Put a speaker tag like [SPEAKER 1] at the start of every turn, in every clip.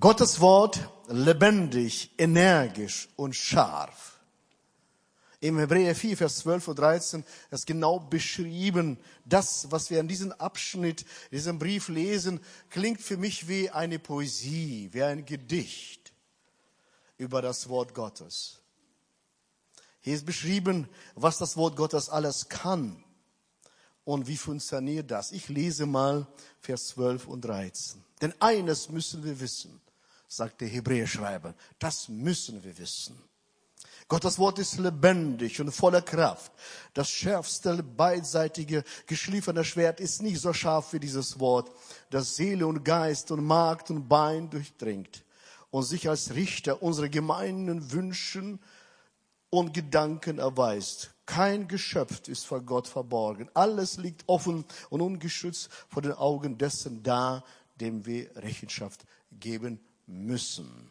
[SPEAKER 1] Gottes Wort lebendig, energisch und scharf. Im Hebräer 4, Vers 12 und 13 ist genau beschrieben, das, was wir in diesem Abschnitt, in diesem Brief lesen, klingt für mich wie eine Poesie, wie ein Gedicht über das Wort Gottes. Hier ist beschrieben, was das Wort Gottes alles kann und wie funktioniert das. Ich lese mal Vers 12 und 13. Denn eines müssen wir wissen, sagt der Hebräerschreiber, das müssen wir wissen. Gottes Wort ist lebendig und voller Kraft. Das schärfste, beidseitige, geschliffene Schwert ist nicht so scharf wie dieses Wort, das Seele und Geist und Markt und Bein durchdringt und sich als Richter unserer gemeinen Wünschen und Gedanken erweist. Kein Geschöpf ist vor Gott verborgen. Alles liegt offen und ungeschützt vor den Augen dessen da, dem wir Rechenschaft geben müssen.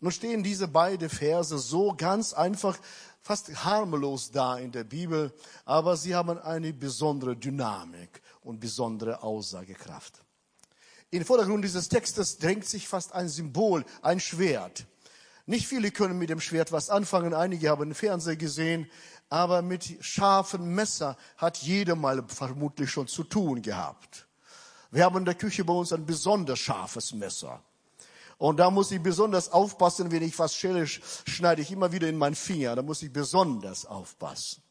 [SPEAKER 1] Nun stehen diese beiden Verse so ganz einfach, fast harmlos da in der Bibel, aber sie haben eine besondere Dynamik und besondere Aussagekraft. In den Vordergrund dieses Textes drängt sich fast ein Symbol, ein Schwert. Nicht viele können mit dem Schwert was anfangen, einige haben den Fernseher gesehen, aber mit scharfen Messer hat jeder mal vermutlich schon zu tun gehabt. Wir haben in der Küche bei uns ein besonders scharfes Messer. Und da muss ich besonders aufpassen, wenn ich was schäle, schneide ich immer wieder in meinen Finger. Da muss ich besonders aufpassen.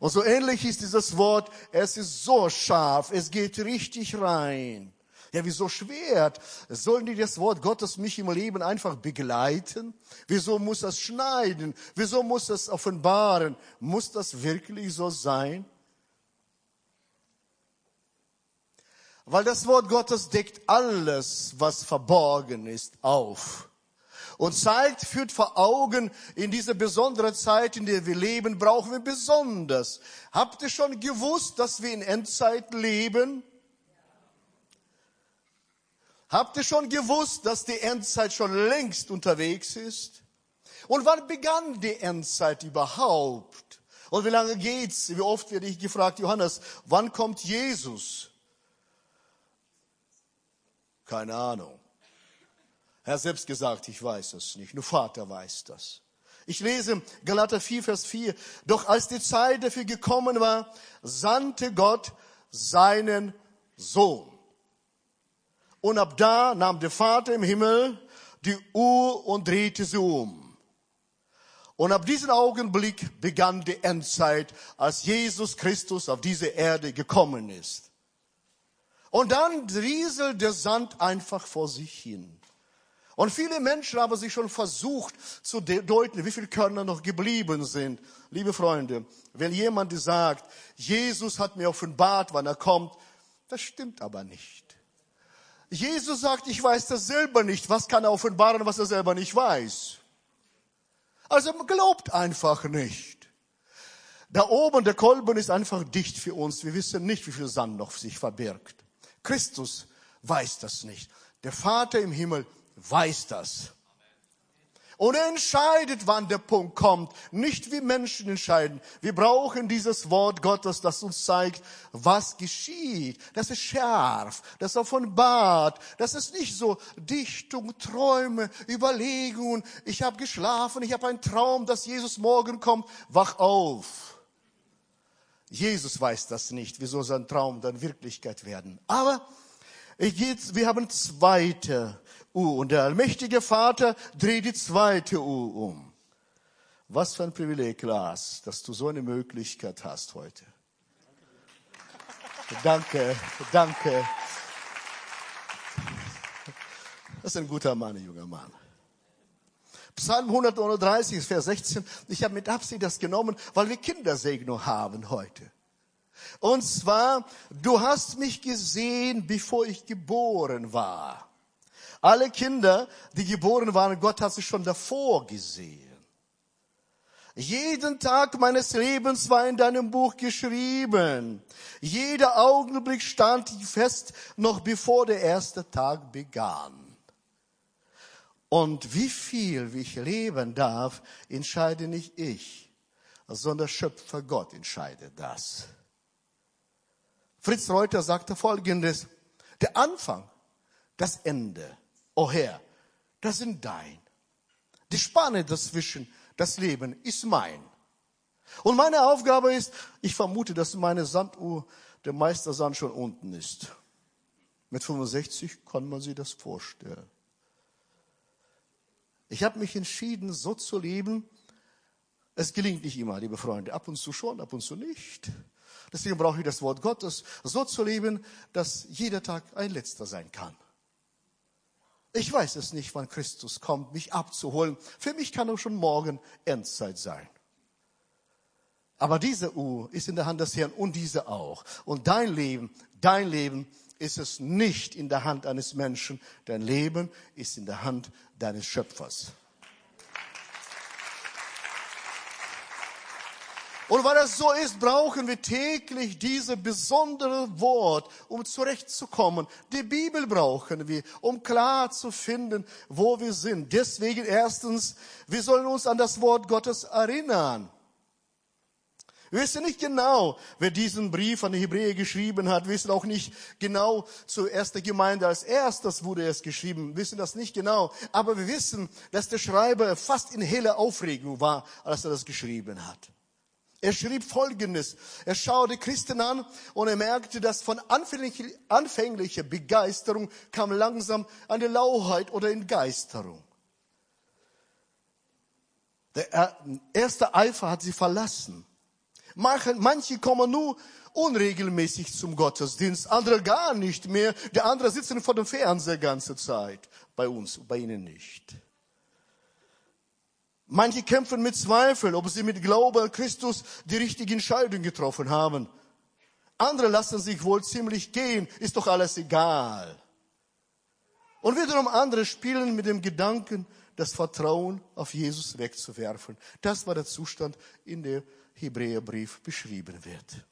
[SPEAKER 1] Und so ähnlich ist dieses Wort, es ist so scharf, es geht richtig rein. Ja, wieso Schwert? Sollen die das Wort Gottes mich im Leben einfach begleiten? Wieso muss das schneiden? Wieso muss das offenbaren? Muss das wirklich so sein? Weil das Wort Gottes deckt alles, was verborgen ist, auf. Und zeigt, führt vor Augen, in dieser besonderen Zeit, in der wir leben, brauchen wir besonders. Habt ihr schon gewusst, dass wir in Endzeit leben? Habt ihr schon gewusst, dass die Endzeit schon längst unterwegs ist? Und wann begann die Endzeit überhaupt? Und wie lange geht's? Wie oft werde ich gefragt, Johannes, wann kommt Jesus? Keine Ahnung. Er hat selbst gesagt, ich weiß es nicht. Nur Vater weiß das. Ich lese Galater 4, Vers 4. Doch als die Zeit dafür gekommen war, sandte Gott seinen Sohn. Und ab da nahm der Vater im Himmel die Uhr und drehte sie um. Und ab diesem Augenblick begann die Endzeit, als Jesus Christus auf diese Erde gekommen ist. Und dann rieselt der Sand einfach vor sich hin. Und viele Menschen haben sich schon versucht zu deuten, wie viele Körner noch geblieben sind. Liebe Freunde, wenn jemand sagt, Jesus hat mir offenbart, wann er kommt, das stimmt aber nicht. Jesus sagt, ich weiß das selber nicht. Was kann er offenbaren, was er selber nicht weiß? Also glaubt einfach nicht. Da oben, der Kolben ist einfach dicht für uns. Wir wissen nicht, wie viel Sand noch sich verbirgt. Christus weiß das nicht. Der Vater im Himmel weiß das. Und er entscheidet, wann der Punkt kommt. Nicht wie Menschen entscheiden. Wir brauchen dieses Wort Gottes, das uns zeigt, was geschieht. Das ist scharf, das ist offenbart. Das ist nicht so Dichtung, Träume, Überlegungen. Ich habe geschlafen, ich habe einen Traum, dass Jesus morgen kommt. Wach auf. Jesus weiß das nicht, wieso sein Traum dann Wirklichkeit werden. Aber wir haben zweite Uhr und der allmächtige Vater dreht die zweite Uhr um. Was für ein Privileg, Lars, dass du so eine Möglichkeit hast heute. Danke, danke. Das ist ein guter Mann, ein junger Mann. Psalm 139, Vers 16. Ich habe mit Absicht das genommen, weil wir Kindersegnung haben heute. Und zwar, du hast mich gesehen, bevor ich geboren war. Alle Kinder, die geboren waren, Gott hat sie schon davor gesehen. Jeden Tag meines Lebens war in deinem Buch geschrieben. Jeder Augenblick stand fest, noch bevor der erste Tag begann. Und wie viel, wie ich leben darf, entscheide nicht ich, sondern Schöpfer Gott entscheidet das. Fritz Reuter sagte Folgendes, der Anfang, das Ende, o oh Herr, das sind dein. Die Spanne dazwischen, das Leben ist mein. Und meine Aufgabe ist, ich vermute, dass meine Sanduhr, der Meistersand schon unten ist. Mit 65 kann man sich das vorstellen. Ich habe mich entschieden, so zu leben. Es gelingt nicht immer, liebe Freunde. Ab und zu schon, ab und zu nicht. Deswegen brauche ich das Wort Gottes, so zu leben, dass jeder Tag ein letzter sein kann. Ich weiß es nicht, wann Christus kommt, mich abzuholen. Für mich kann auch schon morgen Endzeit sein. Aber diese Uhr ist in der Hand des Herrn und diese auch. Und dein Leben, dein Leben ist es nicht in der Hand eines Menschen. Dein Leben ist in der Hand deines Schöpfers. Und weil das so ist, brauchen wir täglich diese besondere Wort, um zurechtzukommen. Die Bibel brauchen wir, um klar zu finden, wo wir sind. Deswegen erstens, wir sollen uns an das Wort Gottes erinnern. Wir wissen nicht genau, wer diesen Brief an die Hebräer geschrieben hat. Wir wissen auch nicht genau zur ersten Gemeinde als erstes wurde es geschrieben. Wir wissen das nicht genau. Aber wir wissen, dass der Schreiber fast in heller Aufregung war, als er das geschrieben hat. Er schrieb Folgendes. Er schaute Christen an und er merkte, dass von anfänglicher Begeisterung kam langsam eine Lauheit oder Entgeisterung. Der erste Eifer hat sie verlassen. Manche kommen nur unregelmäßig zum Gottesdienst, andere gar nicht mehr. Der andere sitzen vor dem Fernseher ganze Zeit. Bei uns, bei ihnen nicht. Manche kämpfen mit Zweifel, ob sie mit Glaube an Christus die richtige Entscheidung getroffen haben. Andere lassen sich wohl ziemlich gehen, ist doch alles egal. Und wiederum andere spielen mit dem Gedanken, das Vertrauen auf Jesus wegzuwerfen. Das war der Zustand, in dem Hebräerbrief beschrieben wird.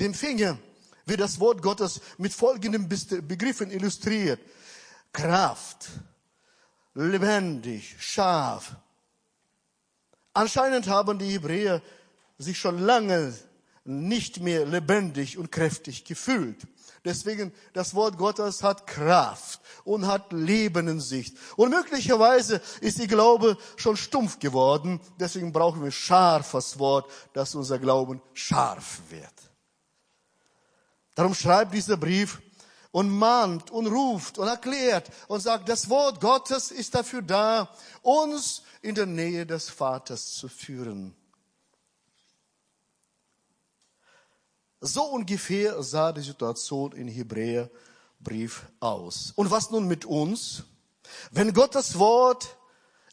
[SPEAKER 1] Dem Finger wird das Wort Gottes mit folgenden Begriffen illustriert. Kraft, lebendig, scharf, Anscheinend haben die Hebräer sich schon lange nicht mehr lebendig und kräftig gefühlt. Deswegen, das Wort Gottes hat Kraft und hat Leben in sich. Und möglicherweise ist die Glaube schon stumpf geworden. Deswegen brauchen wir scharfes Wort, dass unser Glauben scharf wird. Darum schreibt dieser Brief und mahnt und ruft und erklärt und sagt, das Wort Gottes ist dafür da, uns in der Nähe des Vaters zu führen. So ungefähr sah die Situation in Hebräerbrief aus. Und was nun mit uns? Wenn Gottes Wort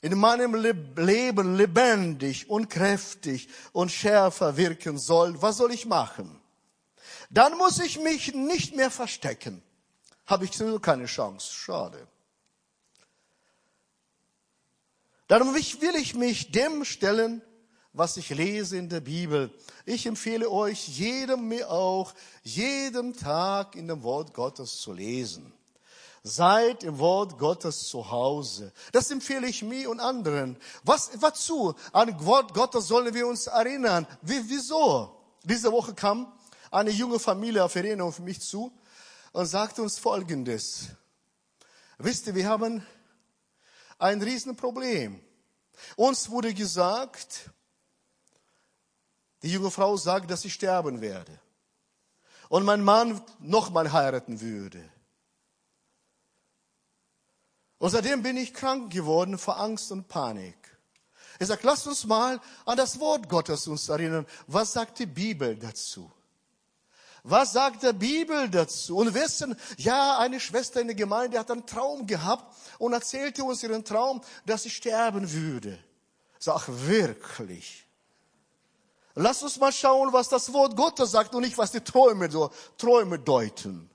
[SPEAKER 1] in meinem Leben lebendig und kräftig und schärfer wirken soll, was soll ich machen? Dann muss ich mich nicht mehr verstecken. Habe ich sowieso keine Chance. Schade. Darum will ich mich dem stellen, was ich lese in der Bibel. Ich empfehle euch, jedem mir auch, jeden Tag in dem Wort Gottes zu lesen. Seid im Wort Gottes zu Hause. Das empfehle ich mir und anderen. Was, wozu? An Wort Gottes sollen wir uns erinnern. Wie, wieso? Diese Woche kam eine junge Familie auf Irene auf mich zu und sagte uns Folgendes. Wisst ihr, wir haben ein Riesenproblem. Uns wurde gesagt, die junge Frau sagt, dass ich sterben werde. Und mein Mann nochmal heiraten würde. Und seitdem bin ich krank geworden vor Angst und Panik. Er sagt, lasst uns mal an das Wort Gottes uns erinnern. Was sagt die Bibel dazu? Was sagt der Bibel dazu? Und wissen, ja, eine Schwester in der Gemeinde hat einen Traum gehabt und erzählte uns ihren Traum, dass sie sterben würde. Sag, wirklich. Lass uns mal schauen, was das Wort Gottes sagt und nicht, was die Träume, so, Träume deuten.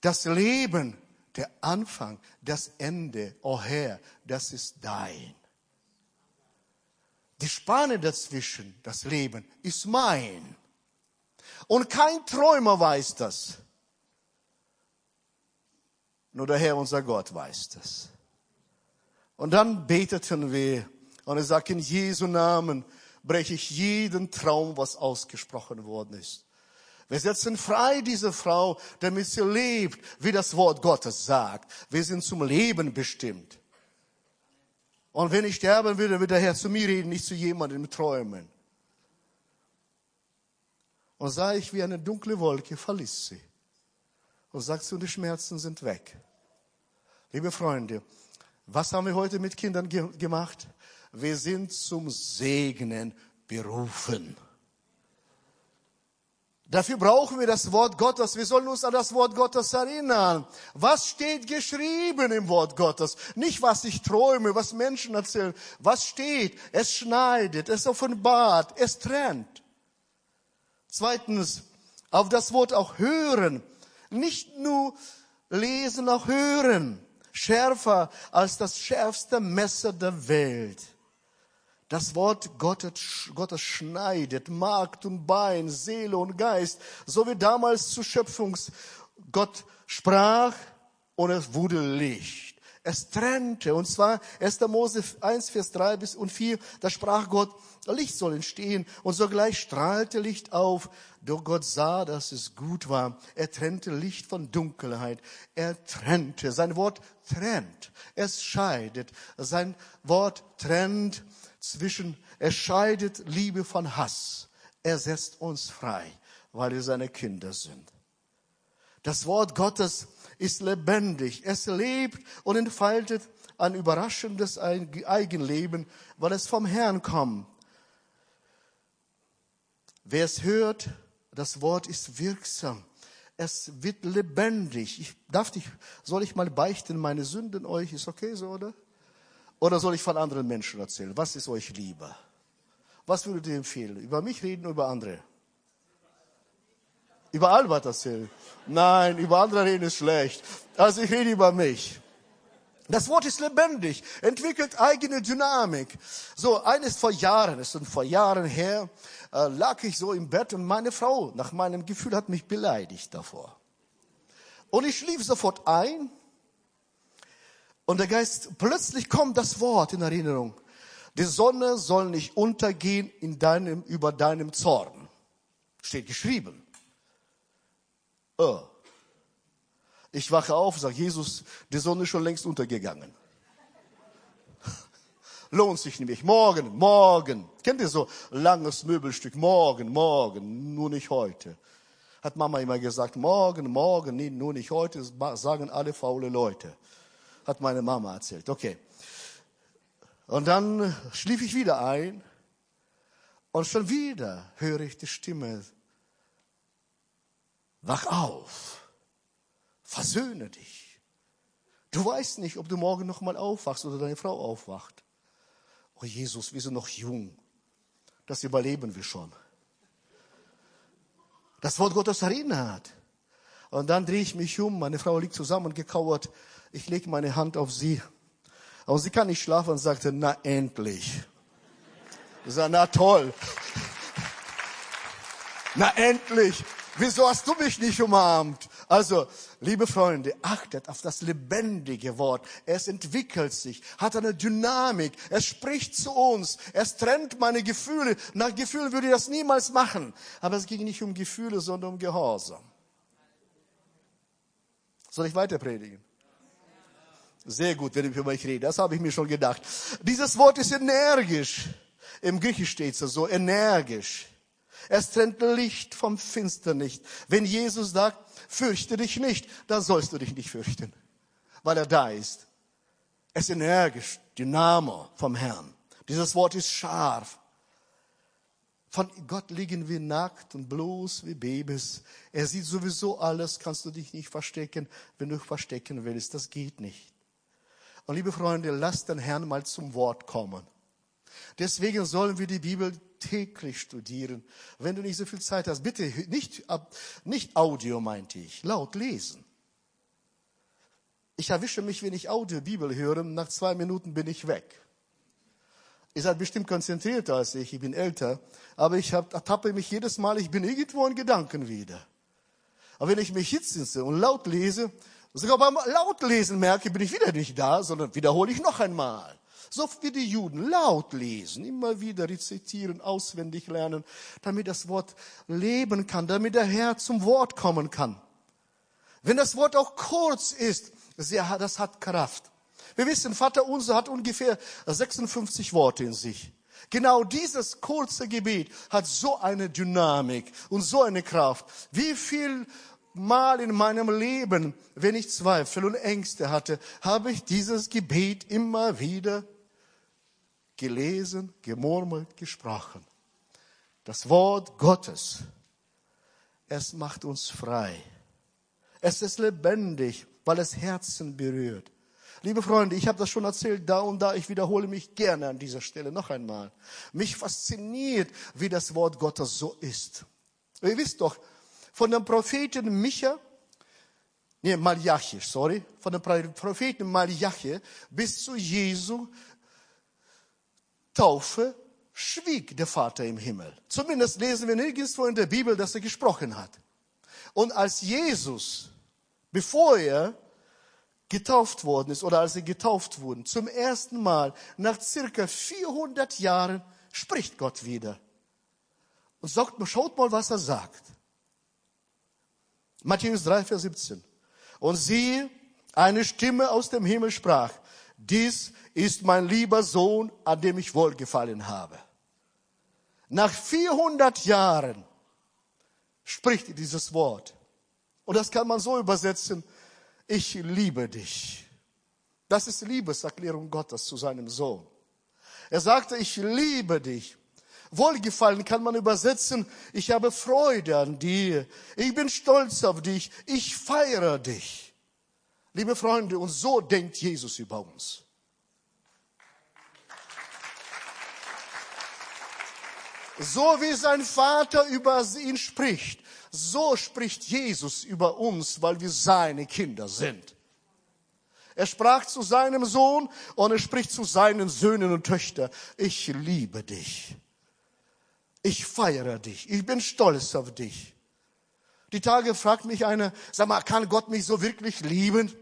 [SPEAKER 1] Das Leben, der Anfang, das Ende, oh Herr, das ist dein. Die Spanne dazwischen, das Leben, ist mein. Und kein Träumer weiß das. Nur der Herr, unser Gott, weiß das. Und dann beteten wir und er sagt, in Jesu Namen breche ich jeden Traum, was ausgesprochen worden ist. Wir setzen frei diese Frau, damit sie lebt, wie das Wort Gottes sagt. Wir sind zum Leben bestimmt. Und wenn ich sterben würde, wird der Herr zu mir reden, nicht zu jemandem Träumen. Und sah ich wie eine dunkle Wolke, verließ sie. Und sagst du, die Schmerzen sind weg. Liebe Freunde, was haben wir heute mit Kindern ge gemacht? Wir sind zum Segnen berufen. Dafür brauchen wir das Wort Gottes. Wir sollen uns an das Wort Gottes erinnern. Was steht geschrieben im Wort Gottes? Nicht, was ich träume, was Menschen erzählen. Was steht? Es schneidet, es offenbart, es trennt. Zweitens, auf das Wort auch hören. Nicht nur lesen, auch hören. Schärfer als das schärfste Messer der Welt. Das Wort Gottes, Gottes schneidet Markt und Bein, Seele und Geist, so wie damals zu Schöpfungs Gott sprach und es wurde Licht. Es trennte, und zwar 1. Mose 1, Vers 3 bis und 4, da sprach Gott, Licht soll entstehen, und sogleich strahlte Licht auf. Doch Gott sah, dass es gut war. Er trennte Licht von Dunkelheit. Er trennte. Sein Wort trennt. Es scheidet. Sein Wort trennt zwischen, er scheidet Liebe von Hass. Er setzt uns frei, weil wir seine Kinder sind. Das Wort Gottes ist lebendig. Es lebt und entfaltet ein überraschendes Eigenleben, weil es vom Herrn kommt. Wer es hört, das Wort ist wirksam. Es wird lebendig. Ich, darf dich, soll ich mal beichten meine Sünden euch? Ist okay so, oder? Oder soll ich von anderen Menschen erzählen? Was ist euch lieber? Was würdet ihr empfehlen? Über mich reden oder über andere? Über Albert erzählen? Nein, über andere reden ist schlecht. Also ich rede über mich. Das Wort ist lebendig, entwickelt eigene Dynamik. So, eines vor Jahren, es sind vor Jahren her, äh, lag ich so im Bett und meine Frau, nach meinem Gefühl, hat mich beleidigt davor. Und ich schlief sofort ein und der Geist, plötzlich kommt das Wort in Erinnerung. Die Sonne soll nicht untergehen in deinem, über deinem Zorn. Steht geschrieben. Oh. Ich wache auf sage, Jesus, die Sonne ist schon längst untergegangen. Lohnt sich nämlich. Morgen, morgen. Kennt ihr so langes Möbelstück? Morgen, morgen, nur nicht heute. Hat Mama immer gesagt, morgen, morgen, nee, nur nicht heute, sagen alle faule Leute hat meine Mama erzählt. Okay. Und dann schlief ich wieder ein und schon wieder höre ich die Stimme. Wach auf. Versöhne dich. Du weißt nicht, ob du morgen noch mal aufwachst oder deine Frau aufwacht. Oh Jesus, wir sind noch jung. Das überleben wir schon. Das Wort Gottes erinnert. Und dann drehe ich mich um, meine Frau liegt zusammen gekauert ich lege meine Hand auf sie. Und sie kann nicht schlafen und sagte, na endlich. Ich sage, na toll. Na endlich. Wieso hast du mich nicht umarmt? Also, liebe Freunde, achtet auf das lebendige Wort. Es entwickelt sich, hat eine Dynamik. Es spricht zu uns. Es trennt meine Gefühle. Nach Gefühlen würde ich das niemals machen. Aber es ging nicht um Gefühle, sondern um Gehorsam. Soll ich weiter predigen? Sehr gut, wenn ich über euch rede. Das habe ich mir schon gedacht. Dieses Wort ist energisch. Im Griechisch steht es so, energisch. Es trennt Licht vom Finster nicht. Wenn Jesus sagt, fürchte dich nicht, dann sollst du dich nicht fürchten, weil er da ist. Es ist energisch, Dynamo vom Herrn. Dieses Wort ist scharf. Von Gott liegen wir nackt und bloß wie Babys. Er sieht sowieso alles, kannst du dich nicht verstecken. Wenn du verstecken willst, das geht nicht. Und liebe Freunde, lasst den Herrn mal zum Wort kommen. Deswegen sollen wir die Bibel täglich studieren. Wenn du nicht so viel Zeit hast, bitte nicht, nicht Audio meinte ich, laut lesen. Ich erwische mich, wenn ich Audio Bibel höre, nach zwei Minuten bin ich weg. Ihr seid bestimmt konzentrierter als ich, ich bin älter, aber ich ertappe mich jedes Mal, ich bin irgendwo in Gedanken wieder. Aber wenn ich mich hitzse und laut lese, Sogar beim Lautlesen merke, bin ich wieder nicht da, sondern wiederhole ich noch einmal. So wie die Juden laut lesen, immer wieder rezitieren, auswendig lernen, damit das Wort leben kann, damit der Herr zum Wort kommen kann. Wenn das Wort auch kurz ist, das hat Kraft. Wir wissen, Vater unser hat ungefähr 56 Worte in sich. Genau dieses kurze Gebet hat so eine Dynamik und so eine Kraft. Wie viel Mal in meinem Leben, wenn ich Zweifel und Ängste hatte, habe ich dieses Gebet immer wieder gelesen, gemurmelt, gesprochen. Das Wort Gottes, es macht uns frei. Es ist lebendig, weil es Herzen berührt. Liebe Freunde, ich habe das schon erzählt, da und da, ich wiederhole mich gerne an dieser Stelle noch einmal. Mich fasziniert, wie das Wort Gottes so ist. Ihr wisst doch, von dem Propheten Micha, nee, Malachi, sorry, von dem Propheten Malachi bis zu Jesu Taufe schwieg der Vater im Himmel. Zumindest lesen wir nirgendwo in der Bibel, dass er gesprochen hat. Und als Jesus, bevor er getauft worden ist oder als sie getauft wurden, zum ersten Mal nach circa 400 Jahren spricht Gott wieder. Und sagt, schaut mal, was er sagt. Matthäus 3, Vers 17. Und siehe, eine Stimme aus dem Himmel sprach, dies ist mein lieber Sohn, an dem ich wohlgefallen habe. Nach 400 Jahren spricht dieses Wort. Und das kann man so übersetzen, ich liebe dich. Das ist Liebeserklärung Gottes zu seinem Sohn. Er sagte, ich liebe dich. Wohlgefallen kann man übersetzen, ich habe Freude an dir. Ich bin stolz auf dich. Ich feiere dich. Liebe Freunde, und so denkt Jesus über uns. So wie sein Vater über ihn spricht, so spricht Jesus über uns, weil wir seine Kinder sind. Er sprach zu seinem Sohn und er spricht zu seinen Söhnen und Töchtern. Ich liebe dich. Ich feiere dich. Ich bin stolz auf dich. Die Tage fragt mich einer, sag mal, kann Gott mich so wirklich lieben?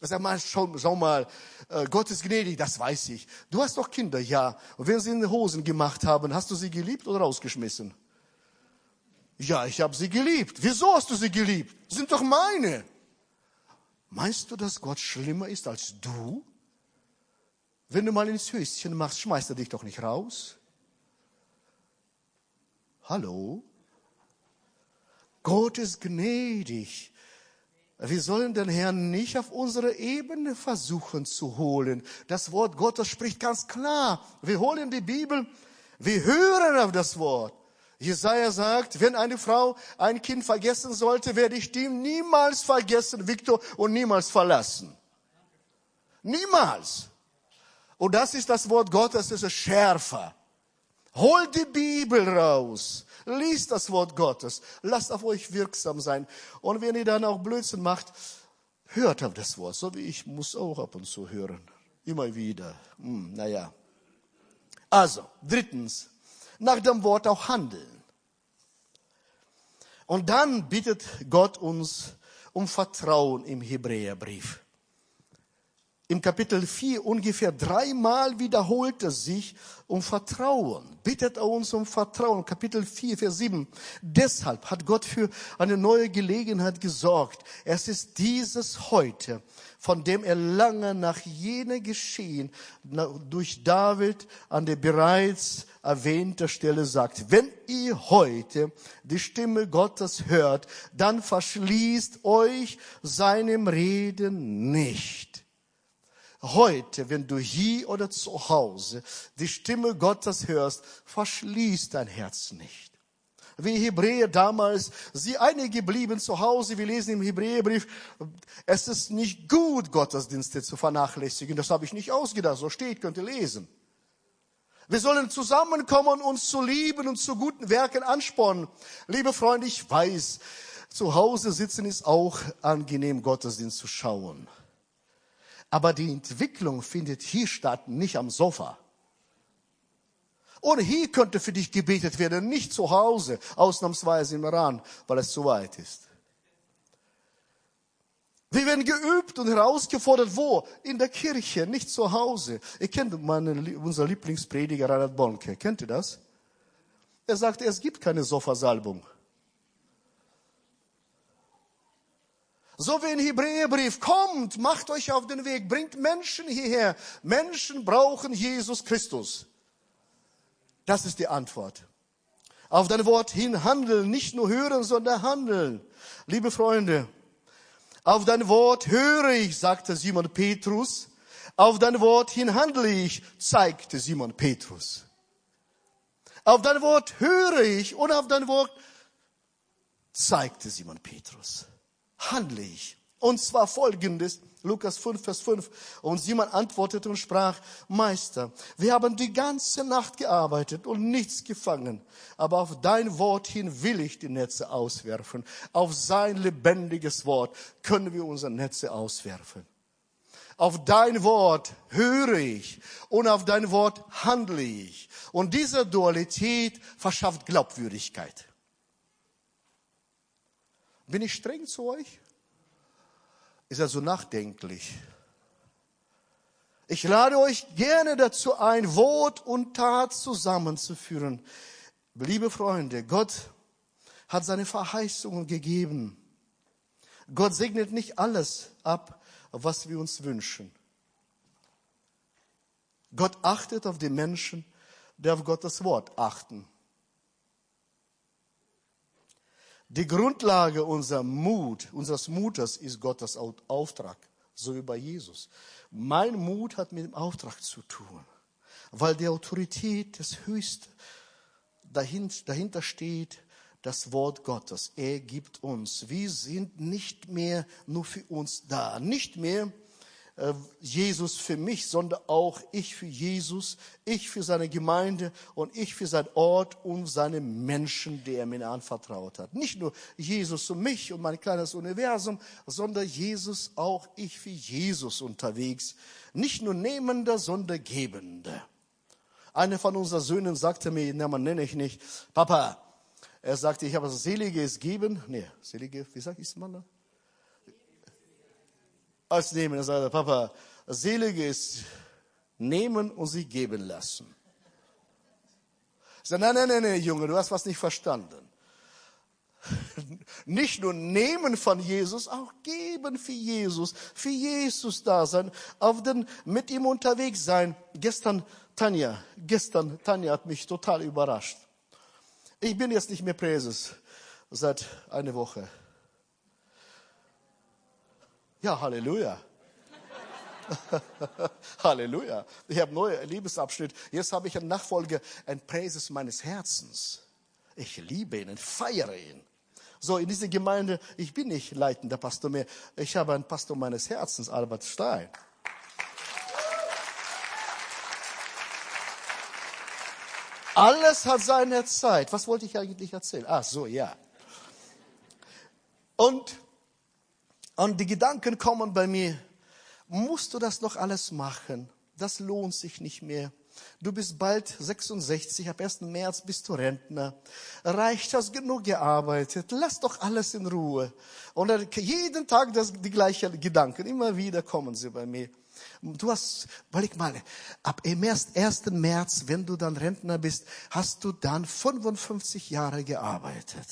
[SPEAKER 1] Sag mal, schau, schau mal, äh, Gott ist gnädig, das weiß ich. Du hast doch Kinder, ja. Und wenn sie in den Hosen gemacht haben, hast du sie geliebt oder rausgeschmissen? Ja, ich habe sie geliebt. Wieso hast du sie geliebt? Sind doch meine. Meinst du, dass Gott schlimmer ist als du? Wenn du mal ins Höschen machst, schmeißt er dich doch nicht raus. Hallo? Gott ist gnädig. Wir sollen den Herrn nicht auf unsere Ebene versuchen zu holen. Das Wort Gottes spricht ganz klar. Wir holen die Bibel, wir hören auf das Wort. Jesaja sagt, wenn eine Frau ein Kind vergessen sollte, werde ich die niemals vergessen, Viktor, und niemals verlassen. Niemals. Und das ist das Wort Gottes, das ist schärfer. Holt die Bibel raus. Liest das Wort Gottes. Lasst auf euch wirksam sein. Und wenn ihr dann auch Blödsinn macht, hört auf das Wort. So wie ich muss auch ab und zu hören. Immer wieder. Hm, naja. Also, drittens nach dem Wort auch handeln. Und dann bittet Gott uns um Vertrauen im Hebräerbrief. Im Kapitel 4 ungefähr dreimal wiederholt es sich um Vertrauen. Bittet er uns um Vertrauen. Kapitel 4, Vers 7. Deshalb hat Gott für eine neue Gelegenheit gesorgt. Es ist dieses heute, von dem er lange nach jener Geschehen durch David an der bereits erwähnter Stelle sagt, wenn ihr heute die Stimme Gottes hört, dann verschließt euch seinem Reden nicht. Heute, wenn du hier oder zu Hause die Stimme Gottes hörst, verschließt dein Herz nicht. Wie Hebräer damals, sie einige blieben zu Hause, wir lesen im Hebräerbrief, es ist nicht gut, Gottesdienste zu vernachlässigen. Das habe ich nicht ausgedacht, so steht, könnt ihr lesen. Wir sollen zusammenkommen, uns zu lieben und zu guten Werken anspornen. Liebe Freunde, ich weiß, zu Hause sitzen ist auch angenehm, Gottesdienst zu schauen. Aber die Entwicklung findet hier statt, nicht am Sofa. Und hier könnte für dich gebetet werden, nicht zu Hause, ausnahmsweise im Iran, weil es zu weit ist. Wir werden geübt und herausgefordert. Wo? In der Kirche, nicht zu Hause. Ihr kennt meinen, unser Lieblingsprediger Reinhard Bonke. Kennt ihr das? Er sagt, es gibt keine Sofasalbung. So wie ein Hebräerbrief, kommt, macht euch auf den Weg, bringt Menschen hierher. Menschen brauchen Jesus Christus. Das ist die Antwort. Auf dein Wort hin handeln, nicht nur hören, sondern handeln. Liebe Freunde, auf dein Wort höre ich, sagte Simon Petrus. Auf dein Wort hin handle ich, zeigte Simon Petrus. Auf dein Wort höre ich und auf dein Wort zeigte Simon Petrus. Handle ich. Und zwar folgendes, Lukas 5, Vers 5. Und Simon antwortete und sprach, Meister, wir haben die ganze Nacht gearbeitet und nichts gefangen. Aber auf dein Wort hin will ich die Netze auswerfen. Auf sein lebendiges Wort können wir unsere Netze auswerfen. Auf dein Wort höre ich und auf dein Wort handle ich. Und diese Dualität verschafft Glaubwürdigkeit. Bin ich streng zu euch? ist also nachdenklich. Ich lade euch gerne dazu ein, Wort und Tat zusammenzuführen. Liebe Freunde, Gott hat seine Verheißungen gegeben. Gott segnet nicht alles ab, was wir uns wünschen. Gott achtet auf die Menschen, die auf Gottes Wort achten. Die Grundlage unserer Mut, unseres Mutes ist Gottes Auftrag, so wie bei Jesus. Mein Mut hat mit dem Auftrag zu tun, weil die Autorität des Höchsten dahinter steht, das Wort Gottes. Er gibt uns. Wir sind nicht mehr nur für uns da, nicht mehr Jesus für mich, sondern auch ich für Jesus, ich für seine Gemeinde und ich für seinen Ort und seine Menschen, die er mir anvertraut hat. Nicht nur Jesus für mich und mein kleines Universum, sondern Jesus auch ich für Jesus unterwegs. Nicht nur Nehmender, sondern Gebende. Einer von unseren Söhnen sagte mir, na, man nenne ich nicht, Papa, er sagte, ich habe das Selige geben. Nee, Selige, wie sagt man da? Als nehmen. Er sagte, Papa, Selige ist nehmen und sie geben lassen. Ich sagte, nein, nein, nein, nein, Junge, du hast was nicht verstanden. Nicht nur nehmen von Jesus, auch geben für Jesus, für Jesus da sein, auf den, mit ihm unterwegs sein. Gestern, Tanja, gestern, Tanja hat mich total überrascht. Ich bin jetzt nicht mehr Präses seit einer Woche. Ja, Halleluja. Halleluja. Ich habe einen neuen Liebesabschnitt. Jetzt habe ich einen Nachfolger, ein Präses meines Herzens. Ich liebe ihn, ich feiere ihn. So, in dieser Gemeinde, ich bin nicht leitender Pastor mehr. Ich habe einen Pastor meines Herzens, Albert Stein. Alles hat seine Zeit. Was wollte ich eigentlich erzählen? Ach so, ja. Und und die Gedanken kommen bei mir, musst du das noch alles machen? Das lohnt sich nicht mehr. Du bist bald 66, ab 1. März bist du Rentner. Reicht, hast genug gearbeitet. Lass doch alles in Ruhe. Und jeden Tag das, die gleichen Gedanken. Immer wieder kommen sie bei mir. Du hast, überleg mal, ab 1. März, wenn du dann Rentner bist, hast du dann 55 Jahre gearbeitet.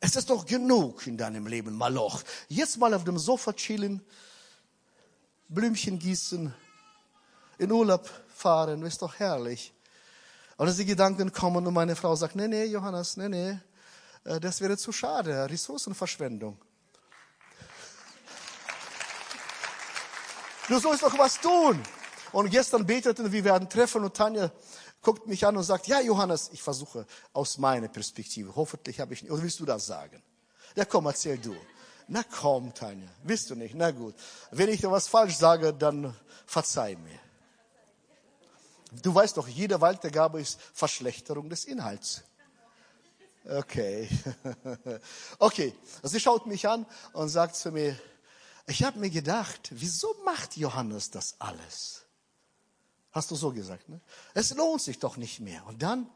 [SPEAKER 1] Es ist doch genug in deinem Leben, Maloch. Jetzt mal auf dem Sofa chillen, Blümchen gießen, in Urlaub fahren, ist doch herrlich. Und als die Gedanken kommen und meine Frau sagt, nee, nee, Johannes, nee, nee, äh, das wäre zu schade, Ressourcenverschwendung. Du sollst doch was tun. Und gestern beteten, wir werden treffen und Tanja guckt mich an und sagt, ja Johannes, ich versuche aus meiner Perspektive, hoffentlich habe ich nicht, oder willst du das sagen? Ja komm, erzähl du. Na komm, Tanja, willst du nicht? Na gut. Wenn ich da was falsch sage, dann verzeih mir. Du weißt doch, jede Waltergabe ist Verschlechterung des Inhalts. Okay. Okay, sie schaut mich an und sagt zu mir, ich habe mir gedacht, wieso macht Johannes das alles? Hast du so gesagt, ne? Es lohnt sich doch nicht mehr. Und dann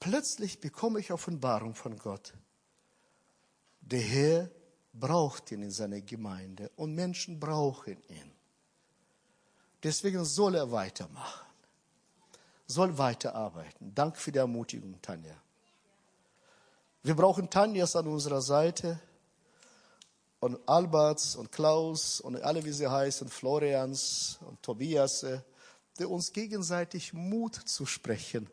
[SPEAKER 1] plötzlich bekomme ich Offenbarung von Gott. Der Herr braucht ihn in seiner Gemeinde und Menschen brauchen ihn. Deswegen soll er weitermachen, soll weiterarbeiten. Danke für die Ermutigung, Tanja. Wir brauchen Tanjas an unserer Seite und Alberts und Klaus und alle, wie sie heißen, Florians und Tobias, die uns gegenseitig Mut zu sprechen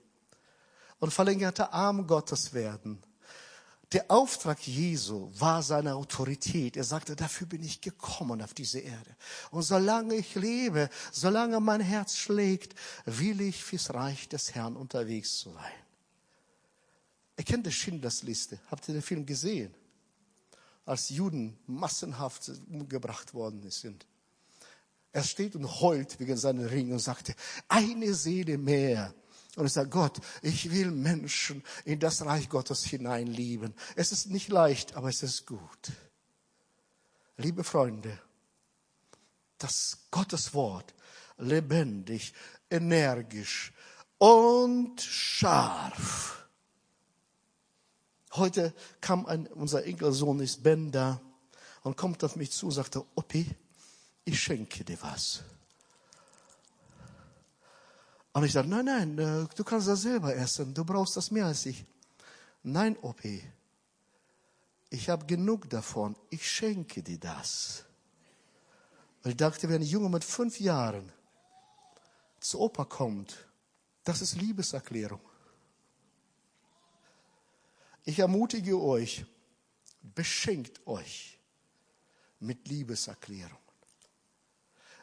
[SPEAKER 1] und verlängerte Arm Gottes werden. Der Auftrag Jesu war seine Autorität. Er sagte, dafür bin ich gekommen auf diese Erde. Und solange ich lebe, solange mein Herz schlägt, will ich fürs Reich des Herrn unterwegs sein. Ihr kennt die Schindlers Liste. Habt ihr den Film gesehen? Als Juden massenhaft umgebracht worden sind. Er steht und heult wegen seinen Ringen und sagte, eine Seele mehr. Und ich sage, Gott, ich will Menschen in das Reich Gottes hineinlieben. Es ist nicht leicht, aber es ist gut. Liebe Freunde, das Gottes Wort lebendig, energisch und scharf Heute kam ein, unser Enkelsohn ist Ben da und kommt auf mich zu und sagte, Oppi, ich schenke dir was. Und ich sagte, nein, nein, äh, du kannst das selber essen, du brauchst das mehr als ich. Nein, Oppi, ich habe genug davon, ich schenke dir das. Und ich dachte, wenn ein Junge mit fünf Jahren zu Opa kommt, das ist Liebeserklärung. Ich ermutige euch, beschenkt euch mit Liebeserklärungen.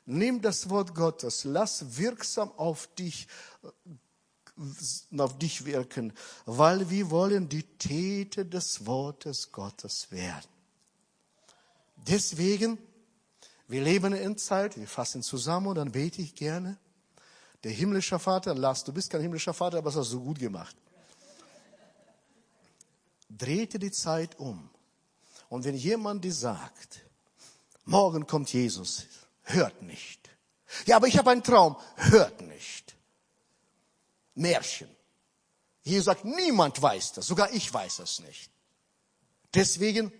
[SPEAKER 1] Nimm das Wort Gottes, lass wirksam auf dich, auf dich wirken, weil wir wollen die Täter des Wortes Gottes werden. Deswegen, wir leben in Zeit, wir fassen zusammen und dann bete ich gerne. Der himmlische Vater, lass, du bist kein himmlischer Vater, aber das hast du gut gemacht drehte die Zeit um. Und wenn jemand dir sagt, morgen kommt Jesus, hört nicht. Ja, aber ich habe einen Traum, hört nicht. Märchen. Jesus sagt, niemand weiß das, sogar ich weiß es nicht. Deswegen,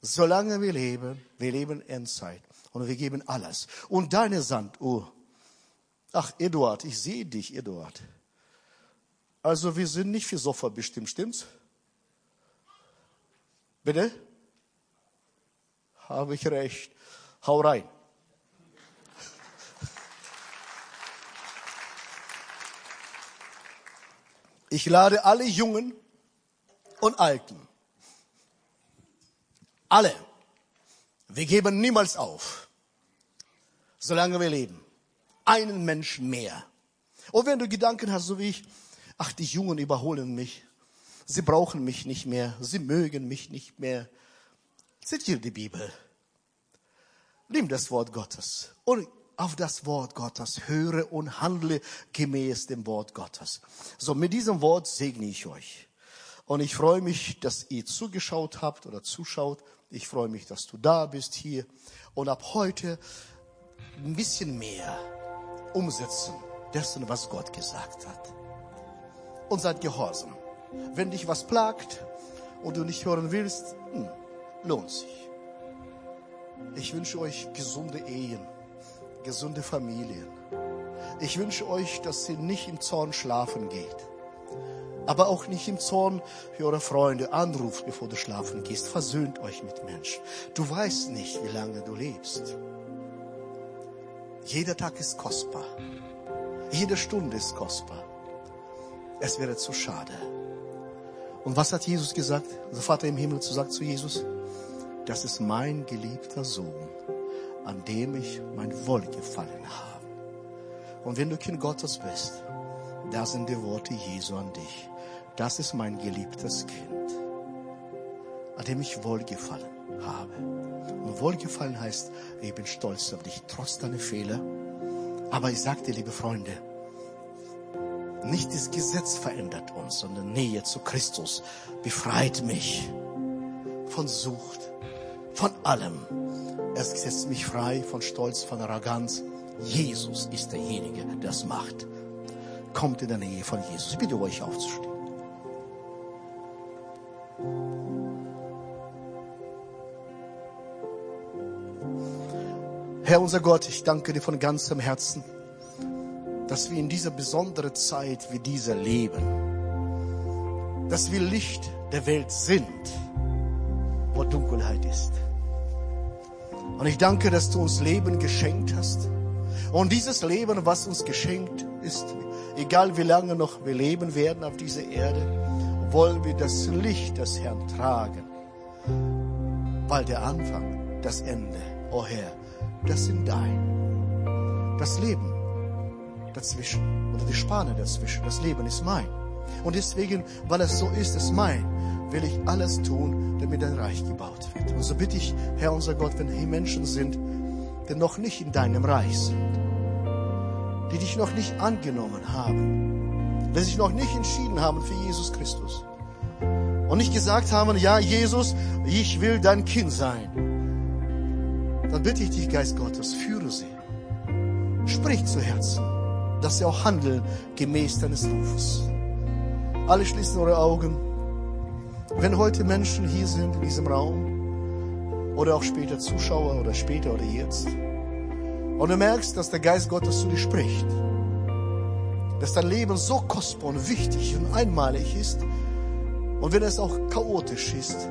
[SPEAKER 1] solange wir leben, wir leben Endzeit und wir geben alles. Und deine Sanduhr, ach Eduard, ich sehe dich, Eduard. Also wir sind nicht für Sofa bestimmt, stimmt's? Bitte? Habe ich recht. Hau rein. Ich lade alle Jungen und Alten. Alle. Wir geben niemals auf, solange wir leben. Einen Menschen mehr. Und wenn du Gedanken hast, so wie ich, ach, die Jungen überholen mich, Sie brauchen mich nicht mehr. Sie mögen mich nicht mehr. Zitiere die Bibel. Nimm das Wort Gottes und auf das Wort Gottes höre und handle gemäß dem Wort Gottes. So, mit diesem Wort segne ich euch. Und ich freue mich, dass ihr zugeschaut habt oder zuschaut. Ich freue mich, dass du da bist hier. Und ab heute ein bisschen mehr umsetzen dessen, was Gott gesagt hat. Und seid gehorsam. Wenn dich was plagt und du nicht hören willst, hm, lohnt sich. Ich wünsche euch gesunde Ehen, gesunde Familien. Ich wünsche euch, dass ihr nicht im Zorn schlafen geht. Aber auch nicht im Zorn für eure Freunde anruft, bevor du schlafen gehst. Versöhnt euch mit Menschen. Du weißt nicht, wie lange du lebst. Jeder Tag ist kostbar. Jede Stunde ist kostbar. Es wäre zu schade. Und was hat Jesus gesagt? Der Vater im Himmel sagt zu Jesus, das ist mein geliebter Sohn, an dem ich mein Wohlgefallen habe. Und wenn du Kind Gottes bist, da sind die Worte Jesu an dich. Das ist mein geliebtes Kind, an dem ich Wohlgefallen habe. Und Wohlgefallen heißt, ich bin stolz auf dich, trotz deiner Fehler. Aber ich sagte, liebe Freunde, nicht das Gesetz verändert uns, sondern Nähe zu Christus befreit mich von Sucht, von allem. Es setzt mich frei von Stolz, von Arroganz. Jesus ist derjenige, der es macht. Kommt in der Nähe von Jesus. Ich bitte euch aufzustehen. Herr unser Gott, ich danke dir von ganzem Herzen, dass wir in dieser besonderen Zeit wie dieser leben, dass wir Licht der Welt sind, wo Dunkelheit ist. Und ich danke, dass du uns Leben geschenkt hast. Und dieses Leben, was uns geschenkt ist, egal wie lange noch wir leben werden auf dieser Erde, wollen wir das Licht des Herrn tragen. Weil der Anfang, das Ende, o oh Herr, das sind dein. Das Leben dazwischen oder die Spanne dazwischen, das Leben ist mein. Und deswegen, weil es so ist, es mein, will ich alles tun, damit dein Reich gebaut wird. Und so bitte ich, Herr unser Gott, wenn hier Menschen sind, die noch nicht in deinem Reich sind, die dich noch nicht angenommen haben, die sich noch nicht entschieden haben für Jesus Christus und nicht gesagt haben, ja, Jesus, ich will dein Kind sein, dann bitte ich dich, Geist Gottes, führe sie. Sprich zu Herzen, dass sie auch handeln gemäß deines Rufes. Alle schließen eure Augen. Wenn heute Menschen hier sind in diesem Raum oder auch später Zuschauer oder später oder jetzt und du merkst, dass der Geist Gottes zu dir spricht, dass dein Leben so kostbar und wichtig und einmalig ist und wenn es auch chaotisch ist,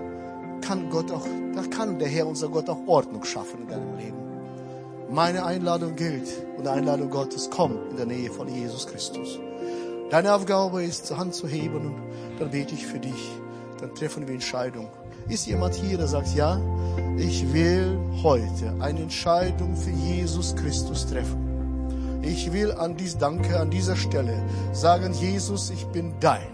[SPEAKER 1] kann Gott auch, da kann der Herr unser Gott auch Ordnung schaffen in deinem Leben. Meine Einladung gilt und die Einladung Gottes kommt in der Nähe von Jesus Christus. Deine Aufgabe ist, zur Hand zu heben und dann bete ich für dich dann treffen wir Entscheidung. Ist jemand hier, der sagt, ja, ich will heute eine Entscheidung für Jesus Christus treffen. Ich will an dies, danke, an dieser Stelle sagen, Jesus, ich bin dein.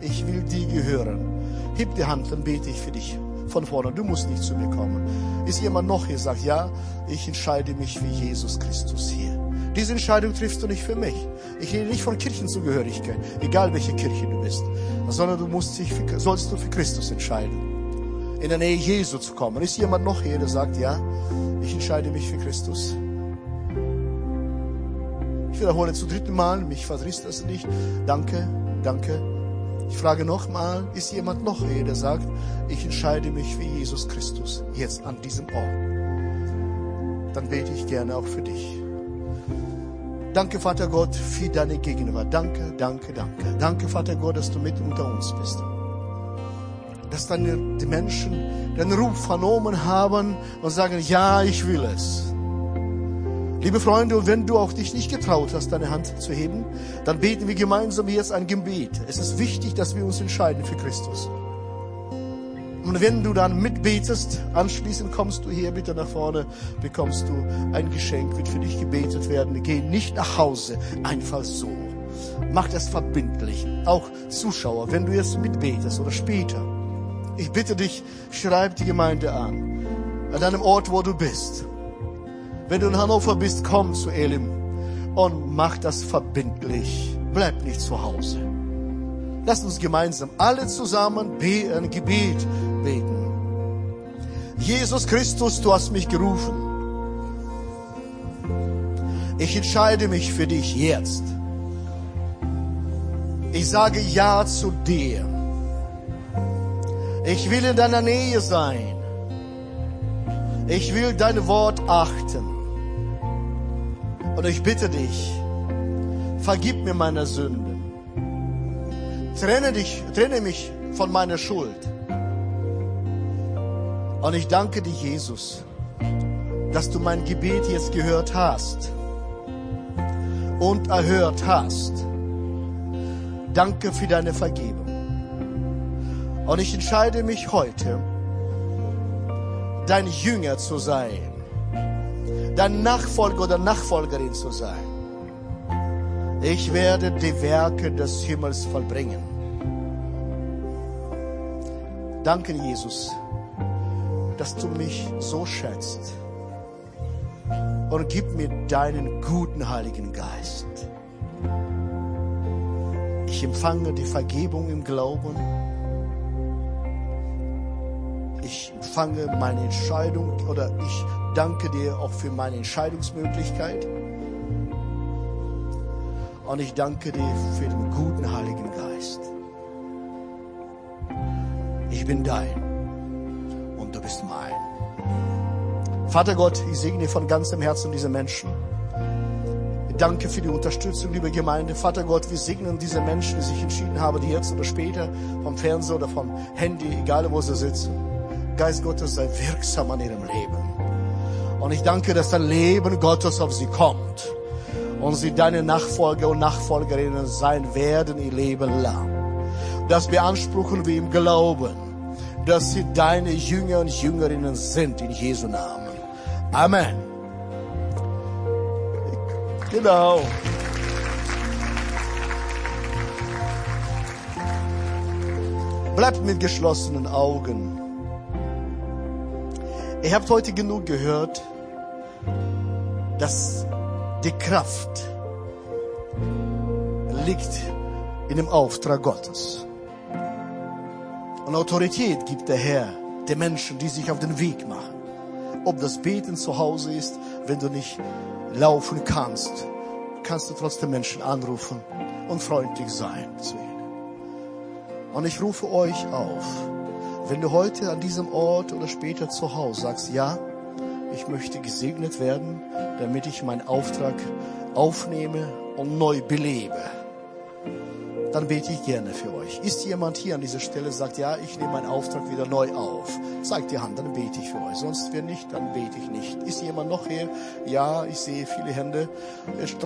[SPEAKER 1] Ich will dir gehören. Heb die Hand, dann bete ich für dich von vorne. Du musst nicht zu mir kommen. Ist jemand noch hier, sagt, ja, ich entscheide mich für Jesus Christus hier. Diese Entscheidung triffst du nicht für mich. Ich rede nicht von Kirchenzugehörigkeit, egal welche Kirche du bist, sondern du musst dich für, sollst du für Christus entscheiden. In der Nähe Jesu zu kommen. Ist jemand noch hier, der sagt, ja, ich entscheide mich für Christus? Ich wiederhole zum dritten Mal, mich verdrisst das nicht. Danke, danke. Ich frage nochmal, ist jemand noch hier, der sagt, ich entscheide mich für Jesus Christus jetzt an diesem Ort? Dann bete ich gerne auch für dich. Danke, Vater Gott, für deine Gegenwart. Danke, danke, danke. Danke, Vater Gott, dass du mit unter uns bist. Dass deine, die Menschen den Ruf vernommen haben und sagen, ja, ich will es. Liebe Freunde, wenn du auch dich nicht getraut hast, deine Hand zu heben, dann beten wir gemeinsam jetzt ein Gebet. Es ist wichtig, dass wir uns entscheiden für Christus. Und wenn du dann mitbetest, anschließend kommst du hier bitte nach vorne, bekommst du ein Geschenk, wird für dich gebetet werden. Geh nicht nach Hause, einfach so. Mach das verbindlich. Auch Zuschauer, wenn du jetzt mitbetest oder später. Ich bitte dich, schreib die Gemeinde an. An deinem Ort, wo du bist. Wenn du in Hannover bist, komm zu Elim und mach das verbindlich. Bleib nicht zu Hause. Lass uns gemeinsam alle zusammen ein Gebet beten. Jesus Christus, du hast mich gerufen. Ich entscheide mich für dich jetzt. Ich sage Ja zu dir. Ich will in deiner Nähe sein. Ich will dein Wort achten. Und ich bitte dich, vergib mir meine Sünden. Trenne dich, trenne mich von meiner Schuld. Und ich danke dir, Jesus, dass du mein Gebet jetzt gehört hast und erhört hast. Danke für deine Vergebung. Und ich entscheide mich heute, dein Jünger zu sein, dein Nachfolger oder Nachfolgerin zu sein. Ich werde die Werke des Himmels vollbringen. Danke, Jesus dass du mich so schätzt. Und gib mir deinen guten Heiligen Geist. Ich empfange die Vergebung im Glauben. Ich empfange meine Entscheidung oder ich danke dir auch für meine Entscheidungsmöglichkeit. Und ich danke dir für den guten Heiligen Geist. Ich bin dein Vater Gott, ich segne von ganzem Herzen diese Menschen. Danke für die Unterstützung, liebe Gemeinde. Vater Gott, wir segnen diese Menschen, die sich entschieden haben, die jetzt oder später vom Fernseher oder vom Handy, egal wo sie sitzen. Geist Gottes sei wirksam an ihrem Leben. Und ich danke, dass dein Leben Gottes auf sie kommt und sie deine Nachfolger und Nachfolgerinnen sein werden ihr Leben lang. Das beanspruchen wir im Glauben, dass sie deine Jünger und Jüngerinnen sind in Jesu Namen. Amen. Genau. Bleibt mit geschlossenen Augen. Ihr habt heute genug gehört, dass die Kraft liegt in dem Auftrag Gottes. Und Autorität gibt der Herr den Menschen, die sich auf den Weg machen. Ob das Beten zu Hause ist, wenn du nicht laufen kannst, kannst du trotzdem Menschen anrufen und freundlich sein zu ihnen. Und ich rufe euch auf, wenn du heute an diesem Ort oder später zu Hause sagst, ja, ich möchte gesegnet werden, damit ich meinen Auftrag aufnehme und neu belebe dann bete ich gerne für euch. Ist jemand hier an dieser Stelle, sagt, ja, ich nehme meinen Auftrag wieder neu auf. Zeigt die Hand, dann bete ich für euch. Sonst, wenn nicht, dann bete ich nicht. Ist jemand noch hier? Ja, ich sehe viele Hände. Ich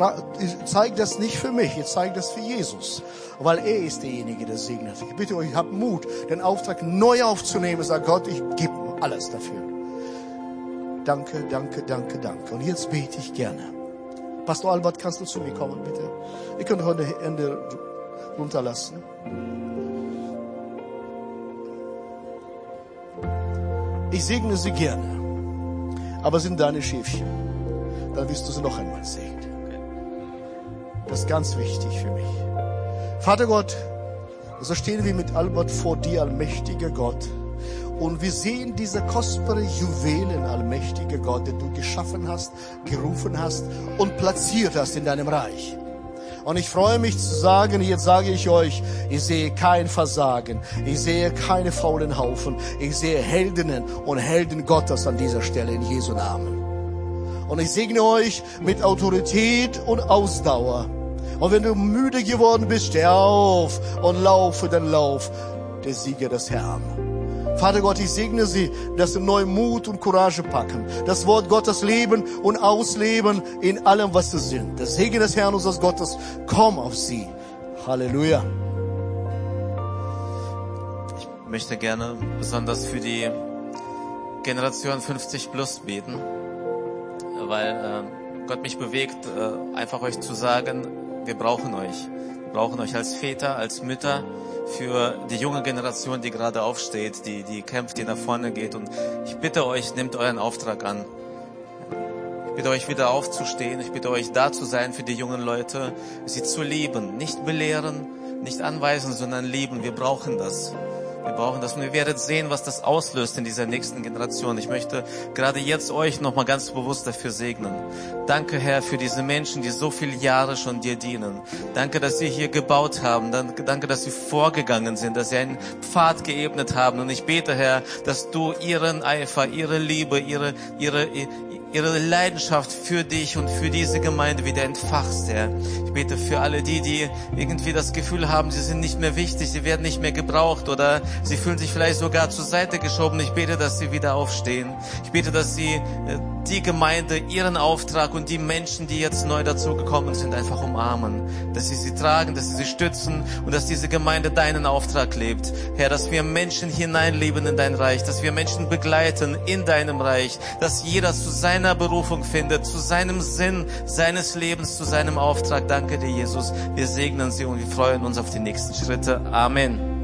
[SPEAKER 1] zeige das nicht für mich, ich zeige das für Jesus. Weil er ist derjenige, der segnet. Ich bitte euch, habt Mut, den Auftrag neu aufzunehmen. Sagt Gott, ich gebe alles dafür. Danke, danke, danke, danke. Und jetzt bete ich gerne. Pastor Albert, kannst du zu mir kommen, bitte? Ihr könnt heute Hände runterlassen. Ich segne sie gerne, aber sind deine Schäfchen. Dann wirst du sie noch einmal segnen. Das ist ganz wichtig für mich. Vater Gott, so stehen wir mit Albert vor dir, allmächtiger Gott. Und wir sehen diese kostbare Juwelen, allmächtiger Gott, den du geschaffen hast, gerufen hast und platziert hast in deinem Reich. Und ich freue mich zu sagen, jetzt sage ich euch, ich sehe kein Versagen. Ich sehe keine faulen Haufen. Ich sehe Heldinnen und Helden Gottes an dieser Stelle in Jesu Namen. Und ich segne euch mit Autorität und Ausdauer. Und wenn du müde geworden bist, steh auf und laufe den Lauf der Sieger des Herrn. Vater Gott, ich segne sie, dass sie neuen Mut und Courage packen. Das Wort Gottes leben und ausleben in allem, was sie sind. Der Segen des Herrn unseres Gottes, komm auf sie. Halleluja.
[SPEAKER 2] Ich möchte gerne besonders für die Generation 50 plus beten, weil äh, Gott mich bewegt, äh, einfach euch zu sagen, wir brauchen euch. Wir brauchen euch als Väter, als Mütter, für die junge Generation, die gerade aufsteht, die, die kämpft, die nach vorne geht. Und ich bitte euch, nehmt euren Auftrag an. Ich bitte euch wieder aufzustehen. Ich bitte euch da zu sein für die jungen Leute, sie zu lieben. Nicht belehren, nicht anweisen, sondern lieben. Wir brauchen das. Wir brauchen das und ihr werdet sehen, was das auslöst in dieser nächsten Generation. Ich möchte gerade jetzt euch nochmal ganz bewusst dafür segnen. Danke, Herr, für diese Menschen, die so viele Jahre schon dir dienen. Danke, dass sie hier gebaut haben. Danke, dass sie vorgegangen sind, dass sie einen Pfad geebnet haben. Und ich bete, Herr, dass du ihren Eifer, ihre Liebe, ihre, ihre, ihre Leidenschaft für dich und für diese Gemeinde wieder entfachst, Herr. Ich bete für alle die, die irgendwie das Gefühl haben, sie sind nicht mehr wichtig, sie werden nicht mehr gebraucht oder sie fühlen sich vielleicht sogar zur Seite geschoben. Ich bete, dass sie wieder aufstehen. Ich bete, dass sie äh, die Gemeinde, ihren Auftrag und die Menschen, die jetzt neu dazugekommen sind, einfach umarmen. Dass sie sie tragen, dass sie sie stützen und dass diese Gemeinde deinen Auftrag lebt. Herr, dass wir Menschen hineinleben in dein Reich, dass wir Menschen begleiten in deinem Reich, dass jeder zu seiner Berufung findet, zu seinem Sinn seines Lebens, zu seinem Auftrag. Danke dir, Jesus. Wir segnen sie und wir freuen uns auf die nächsten Schritte. Amen.